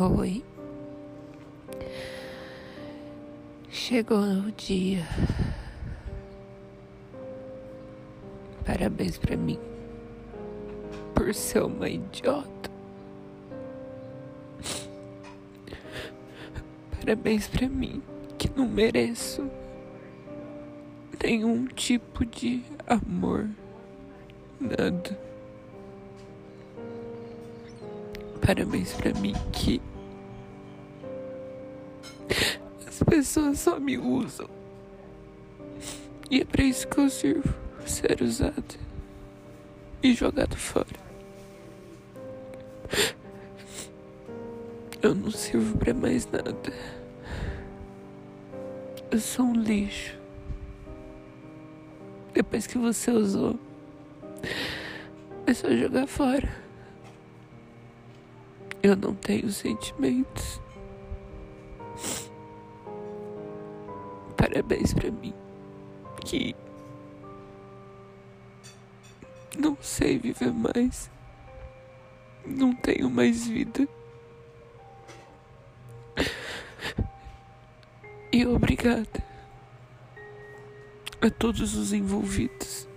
Oi. Chegou o dia. Parabéns pra mim. Por ser uma idiota. Parabéns pra mim, que não mereço nenhum tipo de amor. Nada. Parabéns pra mim que as pessoas só me usam. E é pra isso que eu sirvo ser usado e jogado fora. Eu não sirvo pra mais nada. Eu sou um lixo. Depois que você usou, é só jogar fora. Eu não tenho sentimentos. Parabéns pra mim, que não sei viver mais. Não tenho mais vida. E obrigada a todos os envolvidos.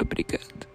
Obrigada.